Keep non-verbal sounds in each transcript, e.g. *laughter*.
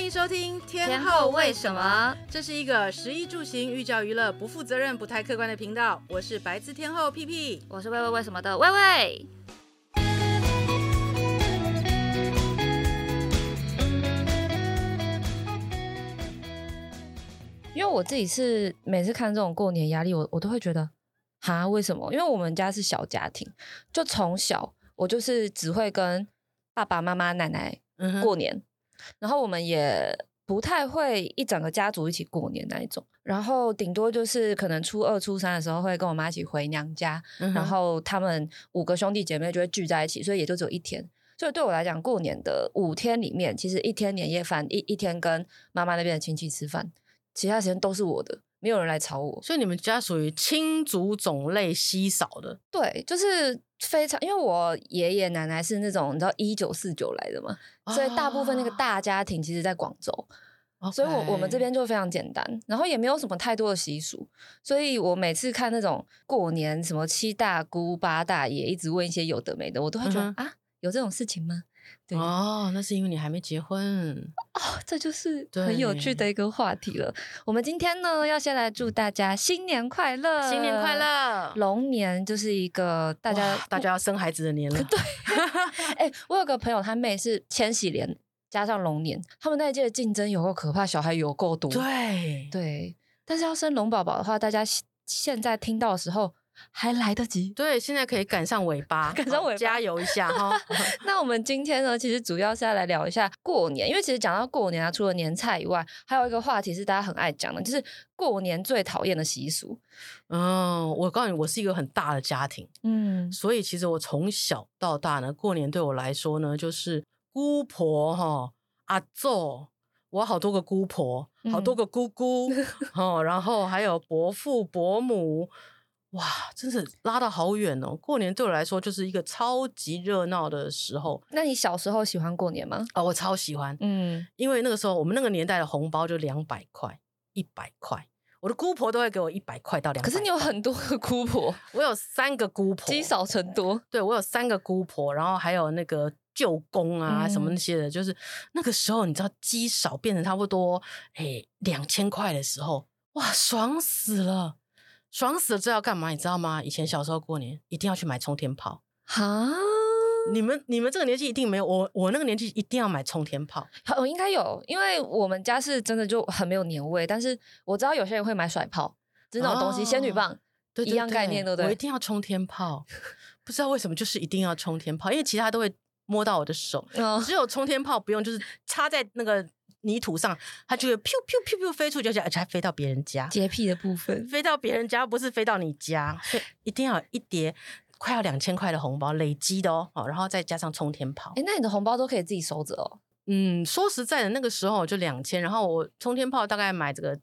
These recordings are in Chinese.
欢迎收听天，后为什么？这是一个食衣住行、寓教于乐、不负责任、不太客观的频道。我是白字天后屁屁，我是喂喂为什么的喂喂。因为我自己是每次看这种过年压力，我我都会觉得，哈，为什么？因为我们家是小家庭，就从小我就是只会跟爸爸妈妈、奶奶过年。嗯然后我们也不太会一整个家族一起过年那一种，然后顶多就是可能初二、初三的时候会跟我妈一起回娘家，嗯、然后他们五个兄弟姐妹就会聚在一起，所以也就只有一天。所以对我来讲，过年的五天里面，其实一天年夜饭，一一天跟妈妈那边的亲戚吃饭，其他时间都是我的。没有人来吵我，所以你们家属于亲族种类稀少的。对，就是非常，因为我爷爷奶奶是那种你知道一九四九来的嘛，哦、所以大部分那个大家庭其实在广州，okay、所以我我们这边就非常简单，然后也没有什么太多的习俗，所以我每次看那种过年什么七大姑八大爷一直问一些有的没的，我都会觉得、嗯、啊，有这种事情吗？对哦，那是因为你还没结婚哦，这就是很有趣的一个话题了。我们今天呢，要先来祝大家新年快乐，新年快乐！龙年就是一个大家大家要生孩子的年了。*laughs* 对，*laughs* 哎、欸，我有个朋友，他妹是千禧年加上龙年，他们那一届的竞争有够可怕，小孩有够多。对对，但是要生龙宝宝的话，大家现在听到的时候。还来得及，对，现在可以赶上尾巴，*laughs* 赶上尾巴，加油一下哈。*laughs* *laughs* 那我们今天呢，其实主要是要来聊一下过年，因为其实讲到过年啊，除了年菜以外，还有一个话题是大家很爱讲的，就是过年最讨厌的习俗。嗯，我告诉你，我是一个很大的家庭，嗯，所以其实我从小到大呢，过年对我来说呢，就是姑婆哈、阿祖，我好多个姑婆，好多个姑姑，哦、嗯，然后还有伯父伯母。哇，真是拉到好远哦！过年对我来说就是一个超级热闹的时候。那你小时候喜欢过年吗？哦，我超喜欢，嗯，因为那个时候我们那个年代的红包就两百块、一百块，我的姑婆都会给我一百块到两百。可是你有很多个姑婆，我有三个姑婆，*laughs* 积少成多。对，我有三个姑婆，然后还有那个舅公啊什么那些的，嗯、就是那个时候你知道积少变成差不多哎两千块的时候，哇，爽死了！爽死了！这要干嘛？你知道吗？以前小时候过年一定要去买冲天炮。哈，你们你们这个年纪一定没有，我我那个年纪一定要买冲天炮。我应该有，因为我们家是真的就很没有年味。但是我知道有些人会买甩炮，就是那种东西，哦、仙女棒，对对对，一样概念，对不对？我一定要冲天炮，不知道为什么，就是一定要冲天炮，因为其他都会摸到我的手，哦、只有冲天炮不用，就是插在那个。泥土上，它就会噗噗噗噗飞出去，而且还飞到别人家。洁癖的部分，*laughs* 飞到别人家不是飞到你家，所以一定要一叠快要两千块的红包累积的哦，然后再加上冲天炮。哎，那你的红包都可以自己收着哦。嗯，说实在的，那个时候就两千，然后我冲天炮大概买这个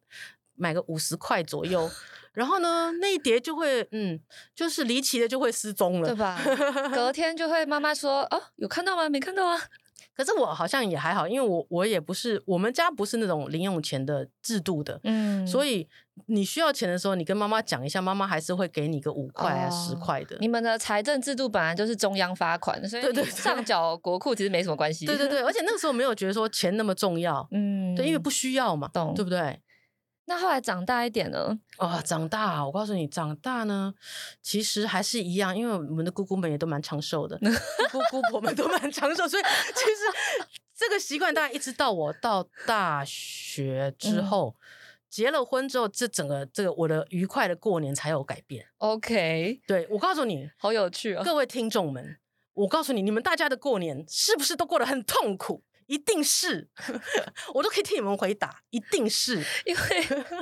买个五十块左右，*laughs* 然后呢那一叠就会嗯，就是离奇的就会失踪了，对吧？*laughs* 隔天就会妈妈说哦，有看到吗？没看到啊。可是我好像也还好，因为我我也不是我们家不是那种零用钱的制度的，嗯，所以你需要钱的时候，你跟妈妈讲一下，妈妈还是会给你个五块啊十块的。你们的财政制度本来就是中央发款，所以对对上缴国库其实没什么关系。对对对，而且那个时候没有觉得说钱那么重要，嗯，对，因为不需要嘛，懂对不对？那后来长大一点呢？哦，长大，我告诉你，长大呢，其实还是一样，因为我们的姑姑们也都蛮长寿的，*laughs* 姑姑婆们都蛮长寿，所以其实这个习惯大概一直到我到大学之后，嗯、结了婚之后，这整个这个我的愉快的过年才有改变。OK，对，我告诉你，好有趣啊、哦，各位听众们，我告诉你，你们大家的过年是不是都过得很痛苦？一定是，*laughs* 我都可以替你们回答，一定是，因为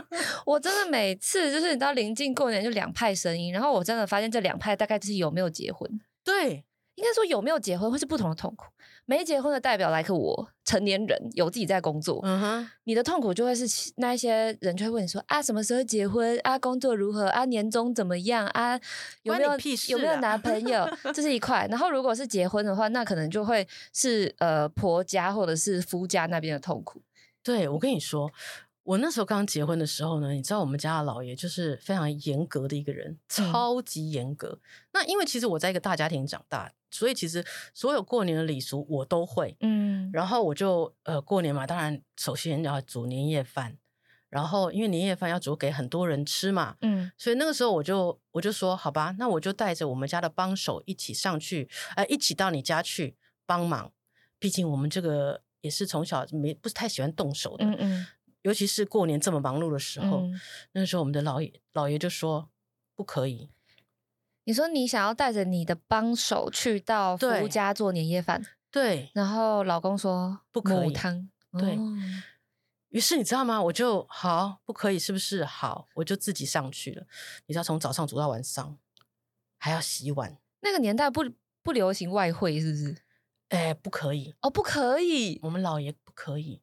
*laughs* 我真的每次就是你知道临近过年就两派声音，然后我真的发现这两派大概就是有没有结婚，对。应该说有没有结婚会是不同的痛苦。没结婚的代表来个我成年人有自己在工作，嗯哼，你的痛苦就会是那一些人就会问你说啊，什么时候结婚啊，工作如何啊，年终怎么样啊，有没有有没有男朋友，这是一块。然后如果是结婚的话，那可能就会是呃婆家或者是夫家那边的痛苦。对，我跟你说，我那时候刚结婚的时候呢，你知道我们家的老爷就是非常严格的一个人，超级严格。嗯、那因为其实我在一个大家庭长大，所以其实所有过年的礼俗我都会。嗯，然后我就呃过年嘛，当然首先要煮年夜饭，然后因为年夜饭要煮给很多人吃嘛，嗯，所以那个时候我就我就说好吧，那我就带着我们家的帮手一起上去，呃，一起到你家去帮忙。毕竟我们这个也是从小没不是太喜欢动手的。嗯嗯。尤其是过年这么忙碌的时候，嗯、那时候我们的老爷老爷就说不可以。你说你想要带着你的帮手去到夫家做年夜饭，对，然后老公说不可以汤，对。哦、于是你知道吗？我就好不可以，是不是好？我就自己上去了。你知道从早上煮到晚上，还要洗碗。那个年代不不流行外汇，是不是？哎，不可以哦，不可以。我们老爷不可以。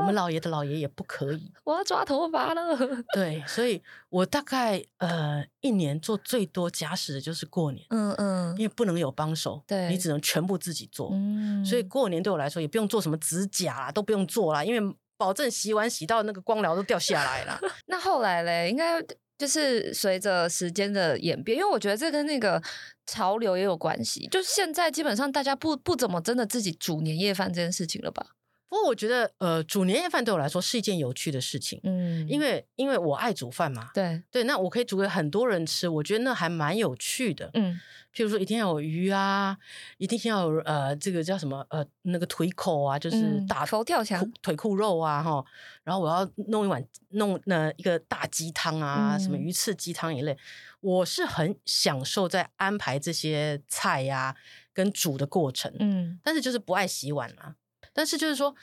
我们老爷的老爷也不可以，我要抓头发了。*laughs* 对，所以我大概呃一年做最多假使的就是过年，嗯嗯，因为不能有帮手，对，你只能全部自己做，嗯，所以过年对我来说也不用做什么指甲啦，都不用做啦，因为保证洗碗洗到那个光疗都掉下来了。*laughs* 那后来嘞，应该就是随着时间的演变，因为我觉得这跟那个潮流也有关系，就是现在基本上大家不不怎么真的自己煮年夜饭这件事情了吧？不过我觉得，呃，煮年夜饭对我来说是一件有趣的事情，嗯，因为因为我爱煮饭嘛，对。对，那我可以煮给很多人吃，我觉得那还蛮有趣的，嗯，譬如说一定要有鱼啊，一定要有呃这个叫什么呃那个腿口啊，就是大佛跳墙。腿裤肉啊哈，然后我要弄一碗弄那一个大鸡汤啊，嗯、什么鱼翅鸡汤一类，我是很享受在安排这些菜呀、啊、跟煮的过程，嗯，但是就是不爱洗碗啊。但是就是说，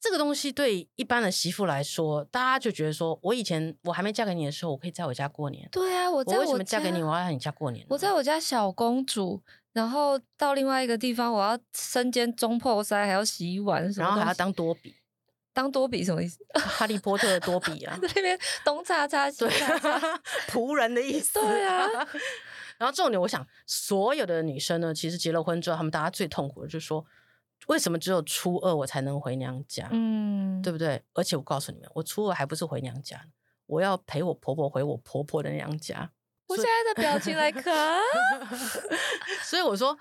这个东西对一般的媳妇来说，大家就觉得说，我以前我还没嫁给你的时候，我可以在我家过年。对啊，我在我，我为什么嫁给你，我要在你家过年？我在我家小公主，然后到另外一个地方，我要身兼中破塞，还要洗碗，然后还要当多比。当多比什么意思？*laughs* 哈利波特的多比啊，*laughs* 在那边东擦擦西擦擦，仆人的意思。对啊。*laughs* 然后重点，我想所有的女生呢，其实结了婚之后，她们大家最痛苦的就是说。为什么只有初二我才能回娘家？嗯，对不对？而且我告诉你们，我初二还不是回娘家，我要陪我婆婆回我婆婆的娘家。我现在的表情来看，*laughs* 所以我说，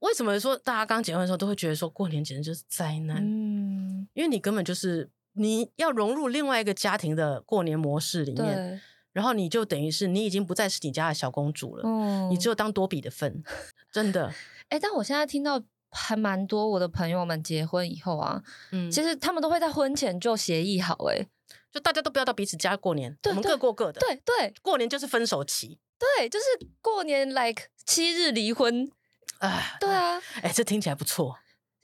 为什么说大家刚结婚的时候都会觉得说过年简直就是灾难？嗯，因为你根本就是你要融入另外一个家庭的过年模式里面，然后你就等于是你已经不再是你家的小公主了，嗯，你只有当多比的份，*laughs* 真的。哎，但我现在听到。还蛮多我的朋友们结婚以后啊，嗯，其实他们都会在婚前就协议好，哎，就大家都不要到彼此家过年，对我们各过各的，对对，过年就是分手期，对，就是过年 like 七日离婚，哎，对啊，哎，这听起来不错。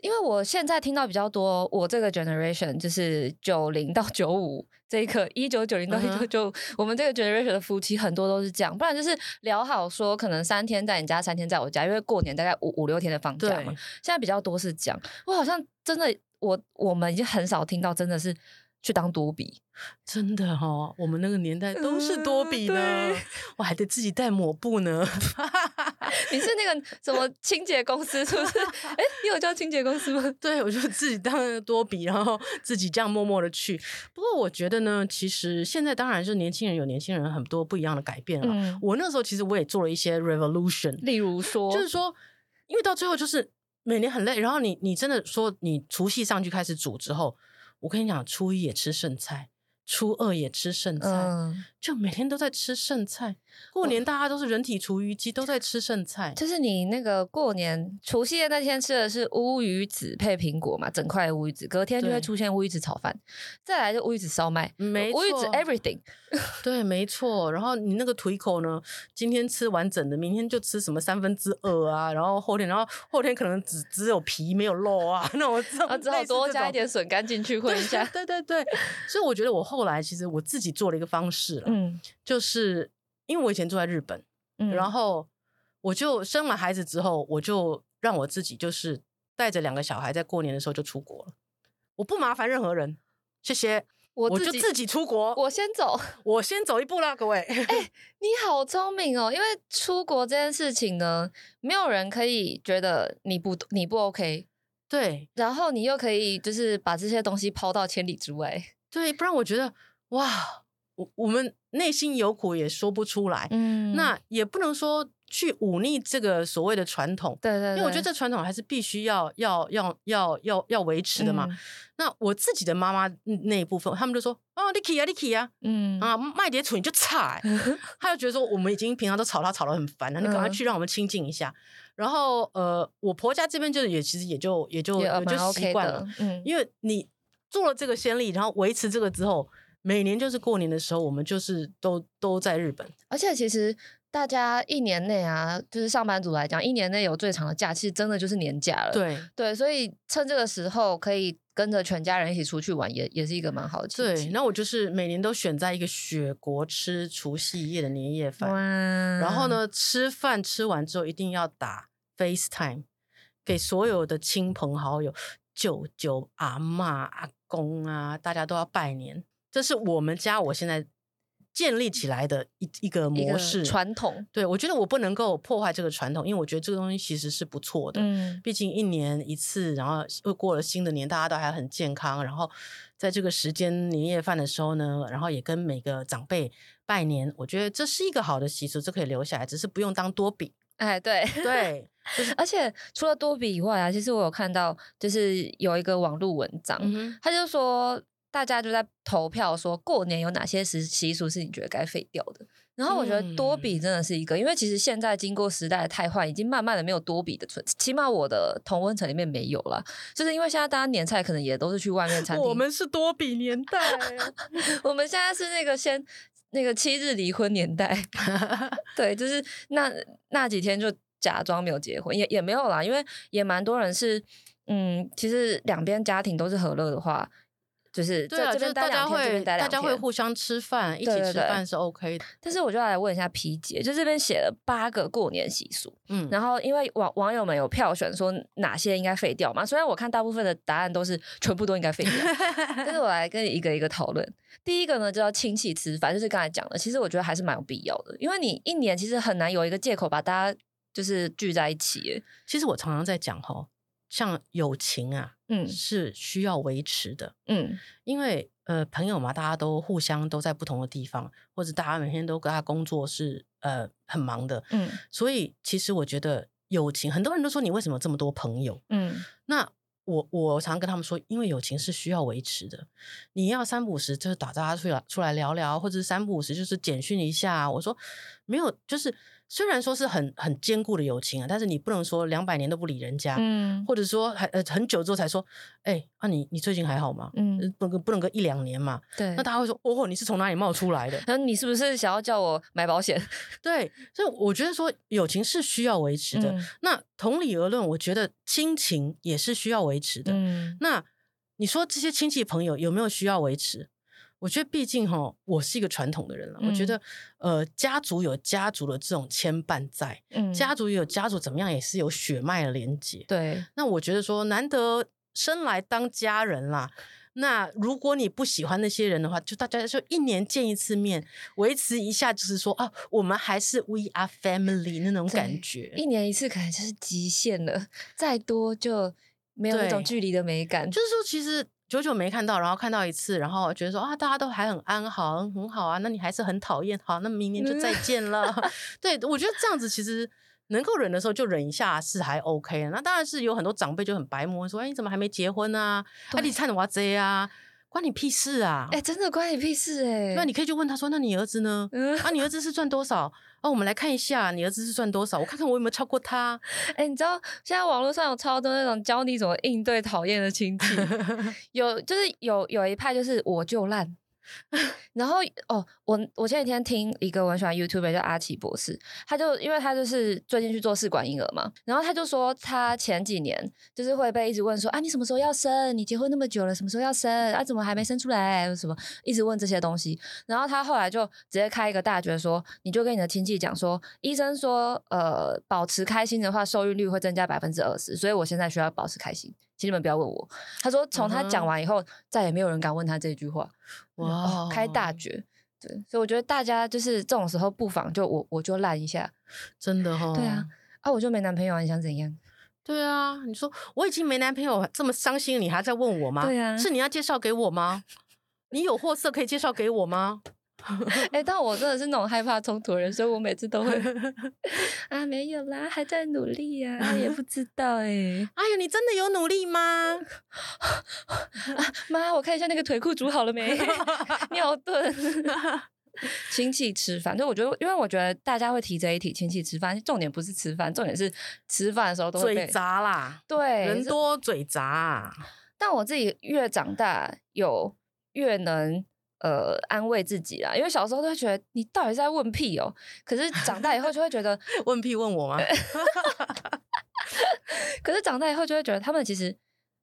因为我现在听到比较多，我这个 generation 就是九零到九五这一刻，一九九零到一九九，我们这个 generation 的夫妻很多都是这样，不然就是聊好说可能三天在你家，三天在我家，因为过年大概五五六天的放假嘛。对现在比较多是这样，我好像真的，我我们已经很少听到真的是。去当多比，真的哈、哦，我们那个年代都是多比呢，嗯、我还得自己带抹布呢。*laughs* *laughs* 你是那个什么清洁公司是不是？哎、欸，你有叫清洁公司吗？*laughs* 对，我就自己当多比，然后自己这样默默的去。不过我觉得呢，其实现在当然是年轻人有年轻人很多不一样的改变了。嗯、我那时候其实我也做了一些 revolution，例如说，就是说，因为到最后就是每年很累，然后你你真的说你除夕上去开始煮之后。我跟你讲，初一也吃剩菜，初二也吃剩菜，嗯、就每天都在吃剩菜。过年大家都是人体厨余机，都在吃剩菜。就是你那个过年除夕夜那天吃的是乌鱼子配苹果嘛，整块乌鱼子，隔天就会出现乌鱼子炒饭，再来就乌鱼子烧麦，没错乌鱼子 everything。对，没错。然后你那个腿口呢，今天吃完整的，明天就吃什么三分之二啊，然后后天，然后后天可能只只有皮没有肉啊，*laughs* 那我只好多加一点笋干进去混一下。对对对，所以我觉得我后来其实我自己做了一个方式了，嗯，就是。因为我以前住在日本，嗯、然后我就生完孩子之后，我就让我自己就是带着两个小孩，在过年的时候就出国了。我不麻烦任何人，谢谢，我，我就自己出国。我先走，*laughs* 我先走一步啦，各位。哎、欸，你好聪明哦！因为出国这件事情呢，没有人可以觉得你不你不 OK，对，然后你又可以就是把这些东西抛到千里之外。对，不然我觉得哇，我我们内心有苦也说不出来，嗯，那也不能说。去忤逆这个所谓的传统，对对，对，因为我觉得这传统还是必须要要要要要要维持的嘛。嗯、那我自己的妈妈那一部分，他们就说：“哦，你起啊，你起啊，嗯啊，卖点处你就差、*laughs* 欸。”他就觉得说，我们已经平常都吵他吵得很烦了，你赶快去让我们清静一下。嗯、然后呃，我婆家这边就是也其实也就也就也，也就习惯了，嗯，因为你做了这个先例，然后维持这个之后，每年就是过年的时候，我们就是都都在日本，而且其实。大家一年内啊，就是上班族来讲，一年内有最长的假期，真的就是年假了。对对，所以趁这个时候可以跟着全家人一起出去玩，也也是一个蛮好的契机。对，那我就是每年都选在一个雪国吃除夕夜的年夜饭，哇然后呢，吃饭吃完之后一定要打 FaceTime 给所有的亲朋好友、舅舅、阿嬷、阿公啊，大家都要拜年。这是我们家我现在。建立起来的一一个模式传统，对，我觉得我不能够破坏这个传统，因为我觉得这个东西其实是不错的。嗯，毕竟一年一次，然后又过了新的年，大家都还很健康。然后在这个时间年夜饭的时候呢，然后也跟每个长辈拜年，我觉得这是一个好的习俗，这可以留下来，只是不用当多比。哎，对对，*laughs* 而且除了多比以外啊，其实我有看到，就是有一个网络文章，嗯、他就说。大家就在投票说，过年有哪些习习俗是你觉得该废掉的？然后我觉得多比真的是一个，嗯、因为其实现在经过时代的太换，已经慢慢的没有多比的存，起码我的同温层里面没有了。就是因为现在大家年菜可能也都是去外面餐厅。我们是多比年代，*laughs* 我们现在是那个先那个七日离婚年代。*laughs* 对，就是那那几天就假装没有结婚，也也没有啦，因为也蛮多人是嗯，其实两边家庭都是和乐的话。就是对啊，就是大家会大家会互相吃饭，一起吃饭是 OK 的。但是我就要来问一下皮姐，就这边写了八个过年习俗，嗯，然后因为网网友们有票选说哪些应该废掉嘛，虽然我看大部分的答案都是全部都应该废掉，但是我来跟你一个一个讨论。第一个呢，就要亲戚吃饭，就是刚才讲的，其实我觉得还是蛮有必要的，因为你一年其实很难有一个借口把大家就是聚在一起。其实我常常在讲齁。像友情啊，嗯，是需要维持的，嗯，因为呃，朋友嘛，大家都互相都在不同的地方，或者大家每天都跟他工作是呃很忙的，嗯，所以其实我觉得友情，很多人都说你为什么这么多朋友，嗯，那我我常跟他们说，因为友情是需要维持的，你要三不五时就是打招呼出来出来聊聊，或者三不五时就是简讯一下，我说没有，就是。虽然说是很很坚固的友情啊，但是你不能说两百年都不理人家，嗯，或者说还呃很久之后才说，哎、欸，啊你你最近还好吗？嗯，不能不能隔一两年嘛，对，那大家会说，哦，你是从哪里冒出来的？那你是不是想要叫我买保险？*laughs* 对，所以我觉得说友情是需要维持的。嗯、那同理而论，我觉得亲情也是需要维持的。嗯，那你说这些亲戚朋友有没有需要维持？我觉得，毕竟哈，我是一个传统的人了。嗯、我觉得，呃，家族有家族的这种牵绊在，嗯，家族也有家族怎么样，也是有血脉的连接。对，那我觉得说，难得生来当家人啦。那如果你不喜欢那些人的话，就大家就一年见一次面，维持一下，就是说啊，我们还是 we are family 那种感觉。一年一次可能就是极限了，再多就没有那种距离的美感。就是说，其实。久久没看到，然后看到一次，然后觉得说啊，大家都还很安好，很好啊。那你还是很讨厌，好，那明年就再见了。对，我觉得这样子其实能够忍的时候就忍一下是还 OK。那当然是有很多长辈就很白目，说哎，你怎么还没结婚啊？哎啊，你看我这啊，关你屁事啊！哎，真的关你屁事哎。那你可以去问他说，那你儿子呢？嗯、啊，你儿子是赚多少？哦，我们来看一下你儿子是赚多少，我看看我有没有超过他。*laughs* 哎，你知道现在网络上有超多那种教你怎么应对讨厌的亲戚，*laughs* 有就是有有一派就是我就烂。*laughs* 然后哦，我我前几天听一个我喜欢 YouTuber 叫阿奇博士，他就因为他就是最近去做试管婴儿嘛，然后他就说他前几年就是会被一直问说啊，你什么时候要生？你结婚那么久了，什么时候要生？啊，怎么还没生出来？什么一直问这些东西。然后他后来就直接开一个大绝说，你就跟你的亲戚讲说，医生说呃，保持开心的话，受孕率会增加百分之二十，所以我现在需要保持开心。请你们不要问我。他说从他讲完以后，uh. 再也没有人敢问他这句话。哇开大绝，对，所以我觉得大家就是这种时候不妨就我我就烂一下，真的哈、哦。对啊，啊我就没男朋友，你想怎样？对啊，你说我已经没男朋友这么伤心，你还在问我吗？对啊，是你要介绍给我吗？你有货色可以介绍给我吗？*laughs* 哎、欸，但我真的是那种害怕冲突的人，所以我每次都会 *laughs* 啊，没有啦，还在努力呀、啊，也不知道哎、欸。哎呀，你真的有努力吗？*laughs* 妈、啊，我看一下那个腿裤煮好了没？尿遁。亲戚吃饭，就我觉得，因为我觉得大家会提这一题，亲戚吃饭，重点不是吃饭，重点是吃饭的时候都会嘴杂啦。对，人多嘴杂。但我自己越长大，有越能。呃，安慰自己啦，因为小时候都会觉得你到底在问屁哦、喔，可是长大以后就会觉得 *laughs* 问屁问我吗？*laughs* 可是长大以后就会觉得他们其实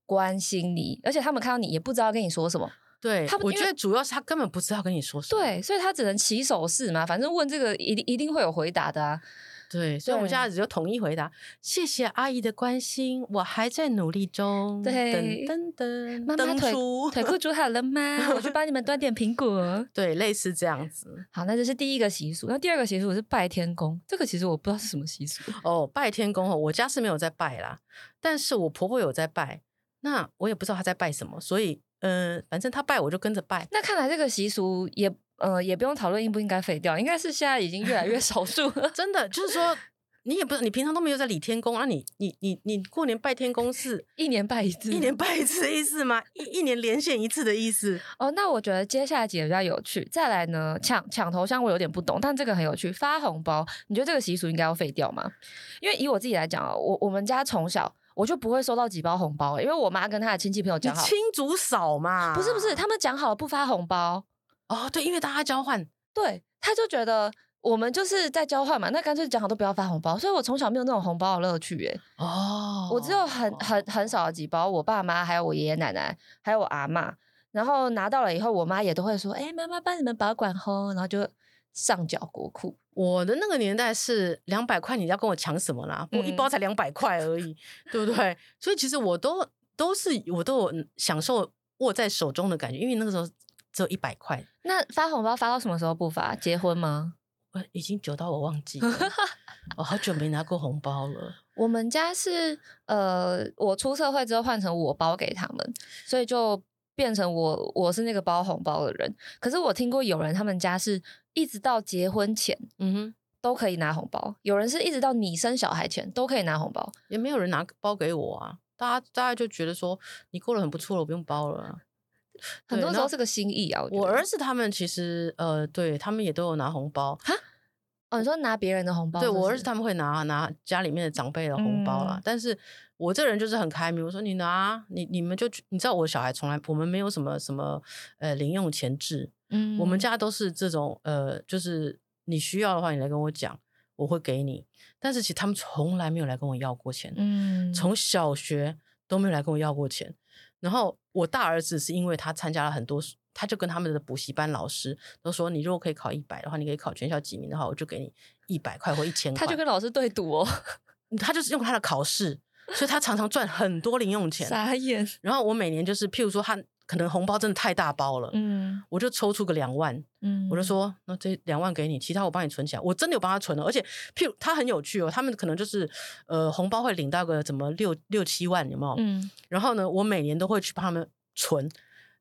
关心你，而且他们看到你也不知道跟你说什么。对，他我觉得主要是他根本不知道跟你说什么。对，所以他只能起手势嘛，反正问这个一定一定会有回答的啊。对，所以我们家只就统一回答，谢谢阿姨的关心，我还在努力中。对，噔噔噔，妈妈腿腿裤 *laughs* 煮好了吗？我去帮你们端点苹果。*laughs* 对，类似这样子。好，那这是第一个习俗。那第二个习俗是拜天公，这个其实我不知道是什么习俗。哦，拜天公哦，我家是没有在拜啦，但是我婆婆有在拜，那我也不知道她在拜什么，所以嗯、呃，反正她拜我就跟着拜。那看来这个习俗也。呃，也不用讨论应不应该废掉，应该是现在已经越来越少数了。*laughs* 真的，就是说，你也不，你平常都没有在理天公啊？你你你你过年拜天公是一年拜一次，一年拜一次的意思吗？一一年连线一次的意思？哦，那我觉得接下来几个比较有趣。再来呢，抢抢头香我有点不懂，但这个很有趣。发红包，你觉得这个习俗应该要废掉吗？因为以我自己来讲啊，我我们家从小我就不会收到几包红包，因为我妈跟她的亲戚朋友讲好，亲族少嘛？不是不是，他们讲好了不发红包。哦，对，因为大家交换。对，他就觉得我们就是在交换嘛，那干脆讲好都不要发红包，所以我从小没有那种红包的乐趣耶。哦，我只有很很很少的几包，我爸妈还有我爷爷奶奶还有我阿嬷，然后拿到了以后，我妈也都会说：“哎，妈妈帮你们保管好。”然后就上缴国库。我的那个年代是两百块，你要跟我抢什么啦？我一包才两百块而已，对不对？所以其实我都都是我都有享受握在手中的感觉，因为那个时候。只有一百块，那发红包发到什么时候不发？结婚吗？我已经久到我忘记了，*laughs* 我好久没拿过红包了。我们家是呃，我出社会之后换成我包给他们，所以就变成我我是那个包红包的人。可是我听过有人他们家是一直到结婚前，嗯哼，都可以拿红包；有人是一直到你生小孩前都可以拿红包，也没有人拿包给我啊。大家大家就觉得说你过得很不错了，我不用包了。很多时候是个心意啊！我，我儿子他们其实呃，对他们也都有拿红包哈。哦，你说拿别人的红包是是？对，我儿子他们会拿拿家里面的长辈的红包啦。嗯、但是我这人就是很开明，我说你拿，你你们就你知道，我小孩从来我们没有什么什么呃零用钱制，嗯，我们家都是这种呃，就是你需要的话，你来跟我讲，我会给你。但是其实他们从来没有来跟我要过钱，嗯，从小学都没有来跟我要过钱。然后我大儿子是因为他参加了很多，他就跟他们的补习班老师都说，你如果可以考一百的话，你可以考全校几名的话，我就给你一百块或一千块。他就跟老师对赌哦，*laughs* 他就是用他的考试，所以他常常赚很多零用钱。傻眼。然后我每年就是，譬如说他。可能红包真的太大包了，嗯，我就抽出个两万，嗯，我就说那这两万给你，其他我帮你存起来。我真的有帮他存了，而且譬如他很有趣哦，他们可能就是呃红包会领到个怎么六六七万，有没有？嗯，然后呢，我每年都会去帮他们存。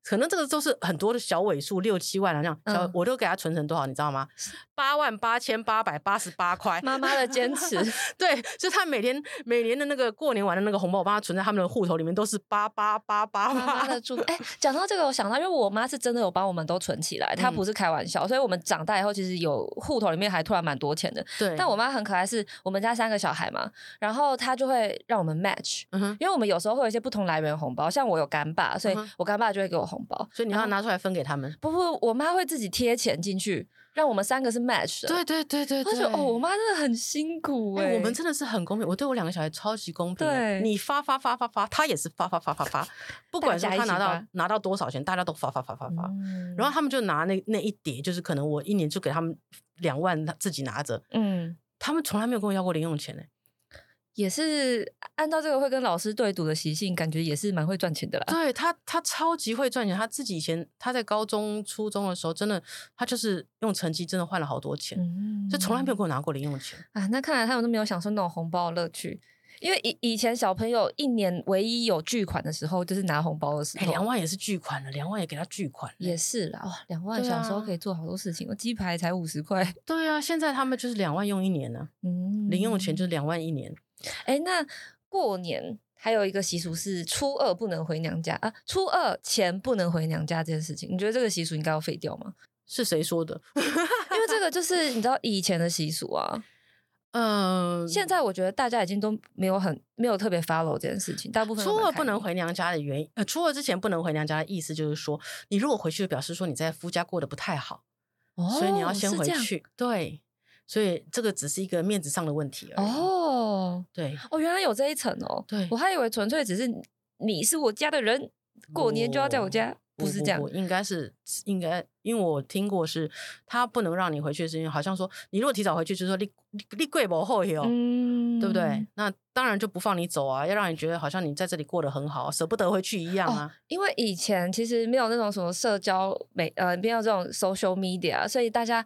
可能这个都是很多的小尾数，六七万啊，这样，小、嗯、我都给他存成多少，你知道吗？八万八千八百八十八块。妈妈的坚持，*laughs* 对，就他每天每年的那个过年玩的那个红包，我帮他存在他们的户头里面，都是八八八八八。妈妈的祝福，哎，讲到这个，我想到，因为我妈是真的有帮我们都存起来，她不是开玩笑，嗯、所以我们长大以后其实有户头里面还突然蛮多钱的。对，但我妈很可爱，是我们家三个小孩嘛，然后她就会让我们 match，、嗯、因为我们有时候会有一些不同来源的红包，像我有干爸，所以我干爸就会给我红包，所以你要拿。出来分给他们？不不，我妈会自己贴钱进去，让我们三个是 match 的。对对对对对。哦，我妈真的很辛苦哎、欸，我们真的是很公平。我对我两个小孩超级公平。对，你发发发发 *laughs* 发，他也是发发发发发，不管是他拿到拿到多少钱，大家都发发发发发。嗯、然后他们就拿那那一叠，就是可能我一年就给他们两万，他自己拿着。嗯，他们从来没有跟我要过零用钱呢、欸。也是按照这个会跟老师对赌的习性，感觉也是蛮会赚钱的啦。对他，他超级会赚钱。他自己以前他在高中、初中的时候，真的他就是用成绩真的换了好多钱，就从来没有给我拿过零用钱啊。那看来他们都没有享受那种红包的乐趣。因为以以前小朋友一年唯一有巨款的时候，就是拿红包的时候。两万也是巨款了，两万也给他巨款。也是啦，哇，两万小时候可以做好多事情。鸡、啊、排才五十块。对啊，现在他们就是两万用一年呢、啊。嗯，零用钱就是两万一年。哎，那过年还有一个习俗是初二不能回娘家啊，初二前不能回娘家这件事情，你觉得这个习俗应该要废掉吗？是谁说的？*laughs* 因为这个就是你知道以前的习俗啊。嗯，现在我觉得大家已经都没有很没有特别 follow 这件事情。大部分初二不能回娘家的原因，呃，初二之前不能回娘家的意思就是说，你如果回去，就表示说你在夫家过得不太好，哦，所以你要先回去。对，所以这个只是一个面子上的问题而已。哦，对，哦，原来有这一层哦。对，我还以为纯粹只是你是我家的人，过年就要在我家。哦不是这样，应该是应该，因为我听过是，他不能让你回去，是因为好像说，你如果提早回去，就是说你你贵不后哟，嗯，对不对？那当然就不放你走啊，要让你觉得好像你在这里过得很好，舍不得回去一样啊。哦、因为以前其实没有那种什么社交媒，呃，没有这种 social media，所以大家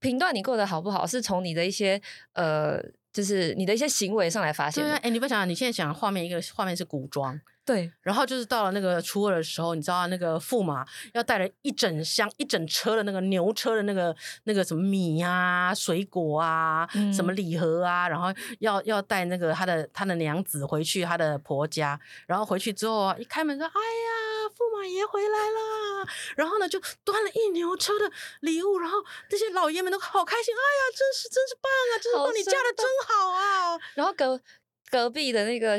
评断你过得好不好，是从你的一些呃，就是你的一些行为上来发现的。对，哎，你不想想，你现在想画面，一个画面是古装。对，然后就是到了那个初二的时候，你知道那个驸马要带了一整箱、一整车的那个牛车的那个那个什么米啊、水果啊、嗯、什么礼盒啊，然后要要带那个他的他的娘子回去他的婆家，然后回去之后啊，一开门说：“哎呀，驸马爷回来了。”然后呢，就端了一牛车的礼物，然后这些老爷们都好开心，哎呀，真是真是棒啊，真是帮你嫁的真好啊，然后隔。隔壁的那个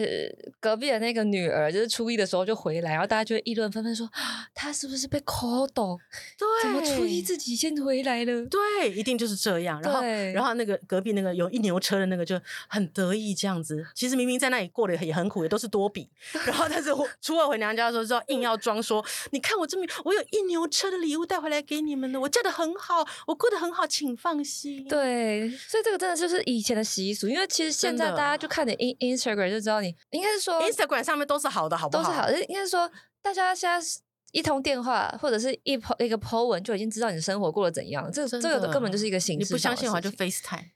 隔壁的那个女儿，就是初一的时候就回来，然后大家就会议论纷纷说，她是不是被抠倒？对，怎么初一自己先回来了？对，一定就是这样。然后，然后那个隔壁那个有一牛车的那个就很得意这样子。其实明明在那里过得也很苦，也都是多比。*laughs* 然后但是初二回娘家的时候，就要硬要装说，你看我这么，我有一牛车的礼物带回来给你们的，我嫁的很好，我过得很好，请放心。对，所以这个真的就是以前的习俗，因为其实现在大家就看点 Instagram 就知道你应该是说 Instagram 上面都是好的，好不好？都是好的，应该是说大家现在一通电话或者是一 po 一个 po 文就已经知道你的生活过得怎样。这个这个根本就是一个形式。你不相信的话就 FaceTime，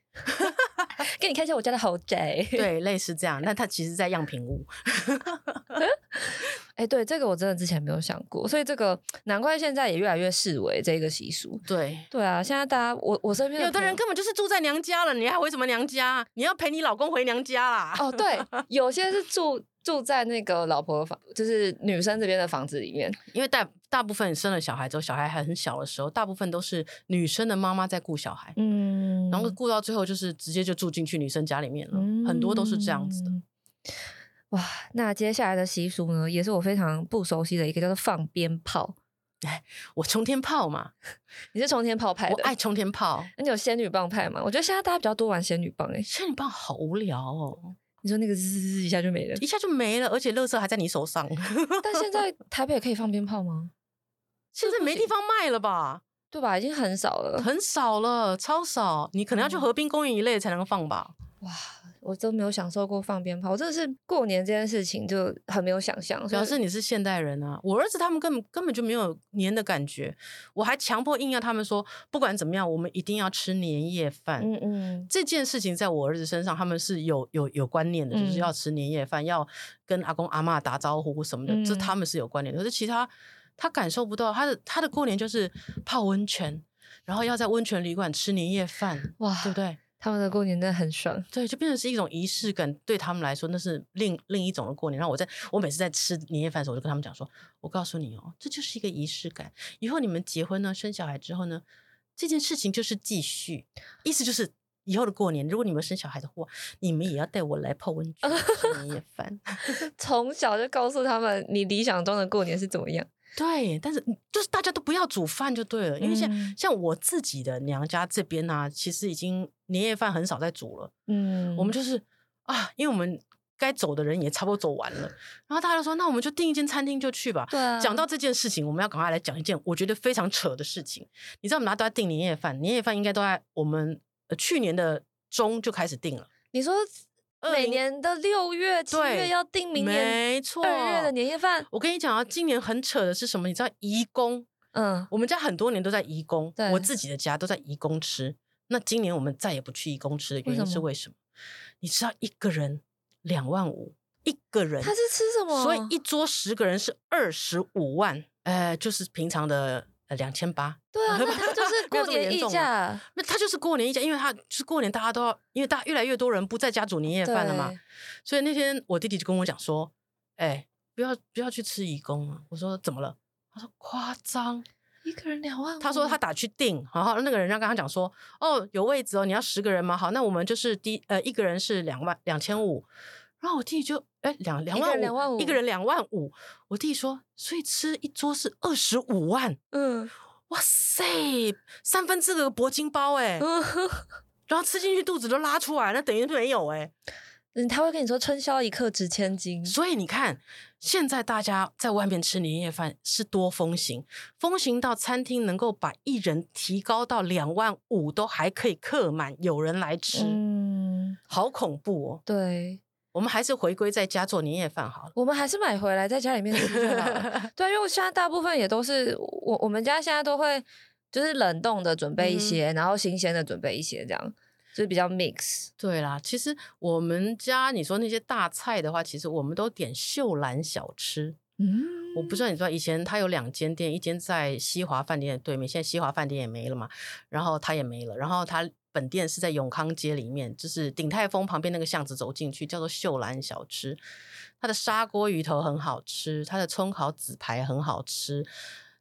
*laughs* 给你看一下我家的豪宅。对，类似这样。那他其实在样品屋。*laughs* 哎，对，这个我真的之前没有想过，所以这个难怪现在也越来越视为这个习俗。对，对啊，现在大家我我身边有的人根本就是住在娘家了，你还回什么娘家？你要陪你老公回娘家啦。哦，对，有些是住住在那个老婆房，就是女生这边的房子里面，因为大大部分生了小孩之后，小孩还很小的时候，大部分都是女生的妈妈在顾小孩，嗯，然后顾到最后就是直接就住进去女生家里面了，嗯，很多都是这样子的。哇，那接下来的习俗呢，也是我非常不熟悉的一个，叫做放鞭炮。哎，我冲天炮嘛，*laughs* 你是冲天炮派的？我爱冲天炮。那你有仙女棒派吗？我觉得现在大家比较多玩仙女棒，哎，仙女棒好无聊哦。你说那个滋滋滋一下就没了，一下就没了，而且乐色还在你手上。*laughs* 但现在台北可以放鞭炮吗？现在没地方卖了吧？对吧？已经很少了，很少了，超少。你可能要去河滨公园一类才能放吧？哇。我都没有享受过放鞭炮，我真的是过年这件事情就很没有想象。表示你是现代人啊！我儿子他们根本根本就没有年的感觉，我还强迫硬要他们说，不管怎么样，我们一定要吃年夜饭。嗯嗯，这件事情在我儿子身上，他们是有有有观念的，就是要吃年夜饭，嗯、要跟阿公阿妈打招呼什么的，嗯、这他们是有观念的。可是其他他感受不到，他的他的过年就是泡温泉，然后要在温泉旅馆吃年夜饭，哇，对不对？他们的过年真的很爽，对，就变成是一种仪式感，对他们来说那是另另一种的过年。然后我在我每次在吃年夜饭的时候，我就跟他们讲说：“我告诉你哦，这就是一个仪式感。以后你们结婚呢，生小孩之后呢，这件事情就是继续，意思就是以后的过年，如果你们生小孩的话，你们也要带我来泡温泉吃年夜饭。*laughs* 从小就告诉他们，你理想中的过年是怎么样。”对，但是就是大家都不要煮饭就对了，因为像、嗯、像我自己的娘家这边呢、啊，其实已经年夜饭很少在煮了。嗯，我们就是啊，因为我们该走的人也差不多走完了，然后大家就说，那我们就订一间餐厅就去吧。对啊。讲到这件事情，我们要赶快来讲一件我觉得非常扯的事情。你知道我们大家都在订年夜饭，年夜饭应该都在我们呃去年的中就开始订了。你说。每年的六月、七月要订明年没错二月的年夜饭。我跟你讲啊，今年很扯的是什么？你知道移工？嗯，我们家很多年都在移工，对我自己的家都在移工吃。那今年我们再也不去移工吃的原因是为什么？为什么？你知道一个人两万五一个人。他是吃什么？所以一桌十个人是二十五万，呃，就是平常的呃两千八。对啊，那他就是过年溢价。那他就是过年溢价，因为他就是过年大家都要，因为大家越来越多人不在家煮年夜饭了嘛。所以那天我弟弟就跟我讲说：“哎、欸，不要不要去吃义工啊！”我说：“怎么了？”他说：“夸张。”一个人两万五，他说他打去订，然后那个人要跟他讲说，哦，有位置哦，你要十个人吗？好，那我们就是第呃一个人是两万两千五，然后我弟弟就哎两两万五，两万五，一个人两万五，我弟弟说，所以吃一桌是二十五万，嗯，哇塞，三分之二个铂金包哎，嗯、然后吃进去肚子都拉出来，那等于没有哎。*laughs* 嗯，他会跟你说“春宵一刻值千金”，所以你看，现在大家在外面吃年夜饭是多风行，风行到餐厅能够把一人提高到两万五都还可以客满，有人来吃，嗯，好恐怖哦。对，我们还是回归在家做年夜饭好了。我们还是买回来在家里面吃就好了。*laughs* 对，因为现在大部分也都是我我们家现在都会就是冷冻的准备一些，嗯、然后新鲜的准备一些这样。就是比较 mix，对啦。其实我们家你说那些大菜的话，其实我们都点秀兰小吃。嗯，我不知道你知道，以前他有两间店，一间在西华饭店的对面，现在西华饭店也没了嘛，然后他也没了，然后他本店是在永康街里面，就是鼎泰丰旁边那个巷子走进去，叫做秀兰小吃。它的砂锅鱼头很好吃，它的葱烤紫排很好吃。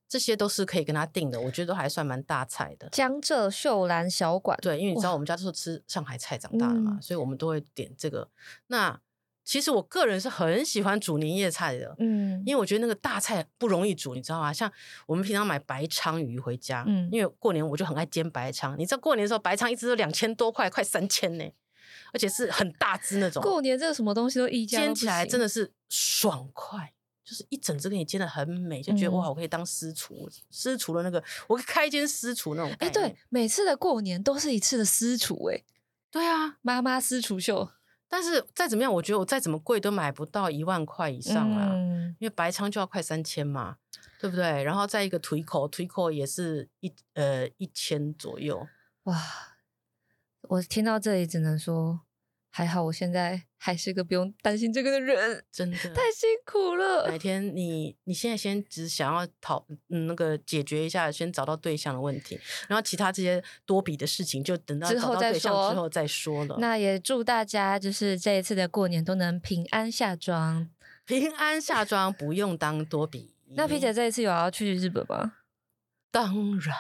这些都是可以跟他订的，我觉得都还算蛮大菜的。江浙秀兰小馆，对，因为你知道我们家都是吃上海菜长大的嘛，嗯、所以我们都会点这个。那其实我个人是很喜欢煮年夜菜的，嗯，因为我觉得那个大菜不容易煮，你知道吗？像我们平常买白鲳鱼回家，嗯，因为过年我就很爱煎白鲳，你知道过年的时候白鲳一只都两千多块，快三千呢，而且是很大只那种。过年这个什么东西都溢价，煎起来真的是爽快。就是一整只给你煎的很美，就觉得哇，我可以当私厨，私厨的那个，我可以开一间私厨那种。哎、欸，对，每次的过年都是一次的私厨，哎，对啊，妈妈私厨秀。但是再怎么样，我觉得我再怎么贵都买不到一万块以上啦，嗯、因为白仓就要快三千嘛，对不对？然后再一个腿口，腿口也是一呃一千左右。哇，我听到这里只能说。还好，我现在还是个不用担心这个的人，真的太辛苦了。哪天你你现在先只想要讨嗯那个解决一下，先找到对象的问题，然后其他这些多比的事情就等到找到对象之后再说了。那也祝大家就是这一次的过年都能平安下庄，平安下庄不用当多比。*laughs* 那皮姐这一次有要去日本吗？当然，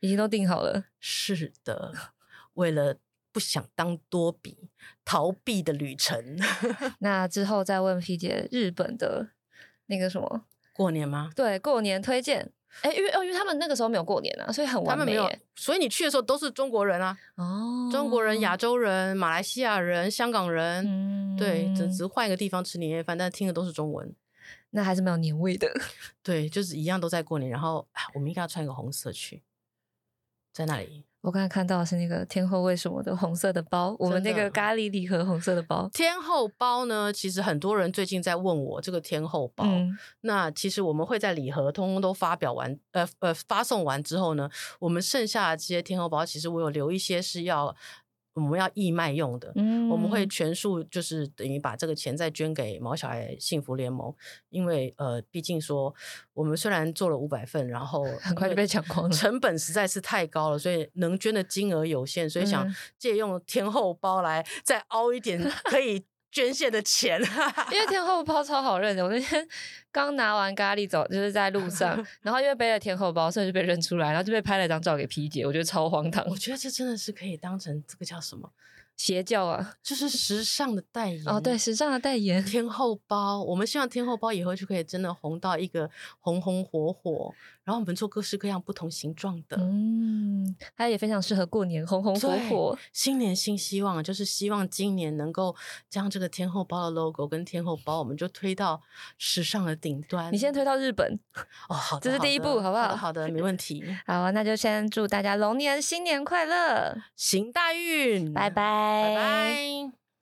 已经都订好了。是的，为了。不想当多比逃避的旅程，*laughs* 那之后再问 P 姐日本的那个什么过年吗？对，过年推荐。哎，因为哦，因为他们那个时候没有过年啊，所以很完美。他们没有，所以你去的时候都是中国人啊。哦，中国人、亚洲人、马来西亚人、香港人，嗯、对，只只换一个地方吃年夜饭，但是听的都是中文，那还是没有年味的。*laughs* 对，就是一样都在过年。然后，我们应该要穿一个红色去，在那里。我刚才看到的是那个天后为什么的红色的包，我们那个咖喱礼盒红色的包。天后包呢，其实很多人最近在问我这个天后包。嗯、那其实我们会在礼盒通通都发表完，呃呃发送完之后呢，我们剩下的这些天后包，其实我有留一些是要。我们要义卖用的，嗯、我们会全数就是等于把这个钱再捐给毛小孩幸福联盟，因为呃，毕竟说我们虽然做了五百份，然后很 *laughs* 快就被抢光了，成本实在是太高了，所以能捐的金额有限，所以想借用天后包来再凹一点可以。捐献的钱，*laughs* 因为天后包超好认的。我那天刚拿完咖喱走，就是在路上，*laughs* 然后因为背了天后包，所以就被认出来，然后就被拍了一张照给 P 姐，我觉得超荒唐。我觉得这真的是可以当成这个叫什么？邪教啊，就是时尚的代言哦，对，时尚的代言。天后包，我们希望天后包以后就可以真的红到一个红红火火，然后我们做各式各样不同形状的，嗯，它也非常适合过年，红红火火。新年新希望，就是希望今年能够将这个天后包的 logo 跟天后包，我们就推到时尚的顶端。你先推到日本哦，好 *laughs* 的，这是第一步，好不好？好的，没问题。*laughs* 好，那就先祝大家龙年新年快乐，行大运，拜拜。拜拜。